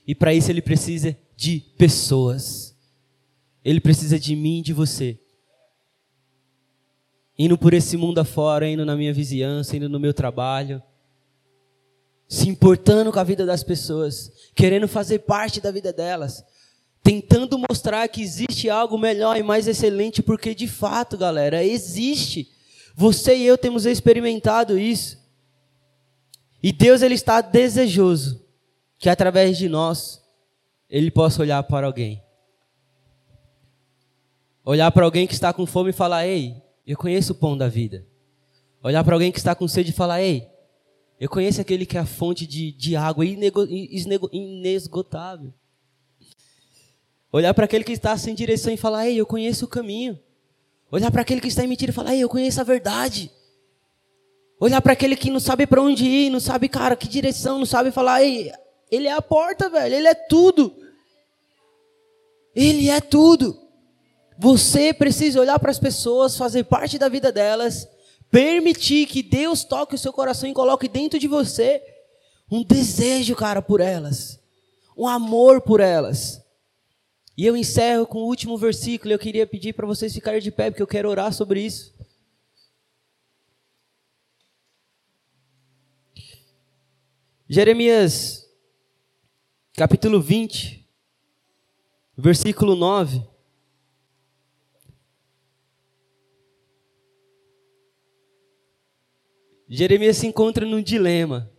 E para isso ele precisa de pessoas. Ele precisa de mim e de você. Indo por esse mundo afora, indo na minha vizinhança, indo no meu trabalho, se importando com a vida das pessoas, querendo fazer parte da vida delas, tentando mostrar que existe algo melhor e mais excelente, porque de fato, galera, existe. Você e eu temos experimentado isso. E Deus ele está desejoso que através de nós ele possa olhar para alguém Olhar para alguém que está com fome e falar: Ei, eu conheço o pão da vida. Olhar para alguém que está com sede e falar: Ei, eu conheço aquele que é a fonte de, de água inesgotável. Olhar para aquele que está sem direção e falar: Ei, eu conheço o caminho. Olhar para aquele que está em mentira e falar: Ei, eu conheço a verdade. Olhar para aquele que não sabe para onde ir, não sabe, cara, que direção, não sabe falar: Ei, ele é a porta, velho, ele é tudo. Ele é tudo. Você precisa olhar para as pessoas, fazer parte da vida delas, permitir que Deus toque o seu coração e coloque dentro de você um desejo, cara, por elas, um amor por elas. E eu encerro com o último versículo. Eu queria pedir para vocês ficarem de pé, porque eu quero orar sobre isso. Jeremias, capítulo 20, versículo 9. Jeremias se encontra num dilema,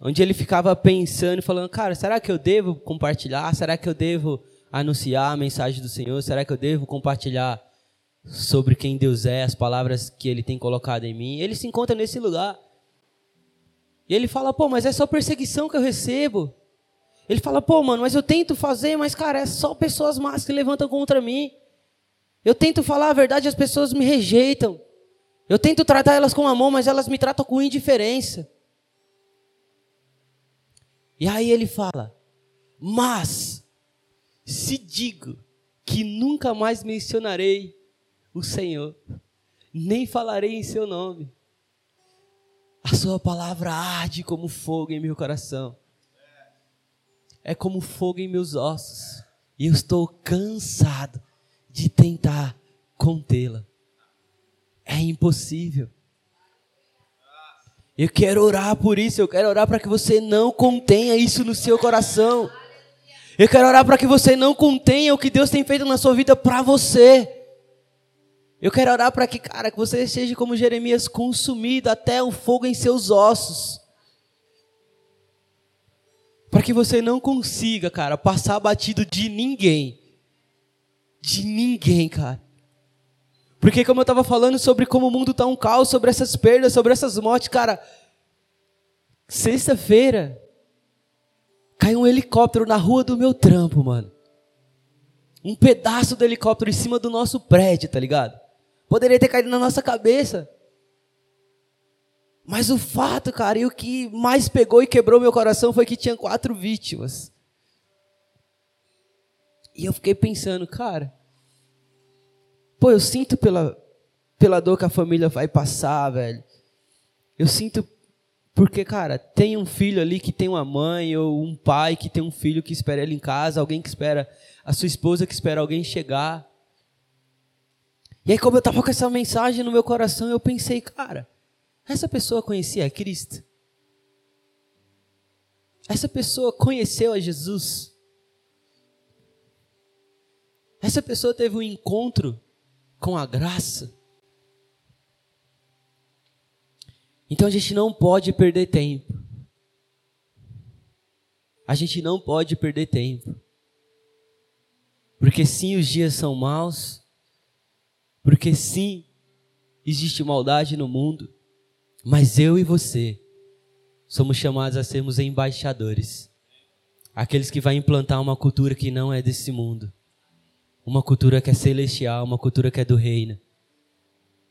onde ele ficava pensando, falando: Cara, será que eu devo compartilhar? Será que eu devo anunciar a mensagem do Senhor? Será que eu devo compartilhar sobre quem Deus é, as palavras que Ele tem colocado em mim? Ele se encontra nesse lugar. E ele fala: Pô, mas é só perseguição que eu recebo. Ele fala: Pô, mano, mas eu tento fazer, mas cara, é só pessoas más que levantam contra mim. Eu tento falar a verdade, as pessoas me rejeitam. Eu tento tratar elas com amor, mas elas me tratam com indiferença. E aí ele fala: Mas, se digo que nunca mais mencionarei o Senhor, nem falarei em seu nome, a sua palavra arde como fogo em meu coração, é como fogo em meus ossos, e eu estou cansado de tentar contê-la. É impossível. Eu quero orar por isso, eu quero orar para que você não contenha isso no seu coração. Eu quero orar para que você não contenha o que Deus tem feito na sua vida para você. Eu quero orar para que, cara, que você seja como Jeremias, consumido até o fogo em seus ossos. Para que você não consiga, cara, passar batido de ninguém. De ninguém, cara. Porque como eu estava falando sobre como o mundo está um caos, sobre essas perdas, sobre essas mortes, cara, sexta-feira caiu um helicóptero na rua do meu trampo, mano. Um pedaço do helicóptero em cima do nosso prédio, tá ligado? Poderia ter caído na nossa cabeça. Mas o fato, cara, e o que mais pegou e quebrou meu coração foi que tinha quatro vítimas. E eu fiquei pensando, cara, pô, eu sinto pela, pela dor que a família vai passar, velho. Eu sinto porque, cara, tem um filho ali que tem uma mãe, ou um pai que tem um filho que espera ele em casa, alguém que espera, a sua esposa que espera alguém chegar. E aí, como eu estava com essa mensagem no meu coração, eu pensei, cara, essa pessoa conhecia Cristo? Essa pessoa conheceu a Jesus? Essa pessoa teve um encontro com a graça? Então a gente não pode perder tempo. A gente não pode perder tempo. Porque sim, os dias são maus. Porque sim, existe maldade no mundo. Mas eu e você somos chamados a sermos embaixadores. Aqueles que vão implantar uma cultura que não é desse mundo. Uma cultura que é celestial, uma cultura que é do reino.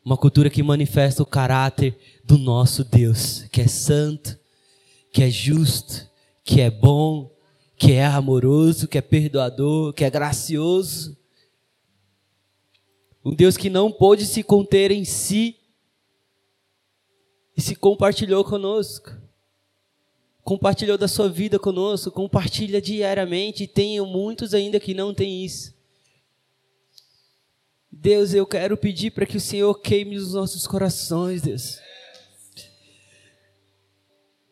Uma cultura que manifesta o caráter do nosso Deus, que é santo, que é justo, que é bom, que é amoroso, que é perdoador, que é gracioso. Um Deus que não pôde se conter em si e se compartilhou conosco. Compartilhou da sua vida conosco, compartilha diariamente, e tenho muitos ainda que não têm isso. Deus, eu quero pedir para que o Senhor queime os nossos corações, Deus.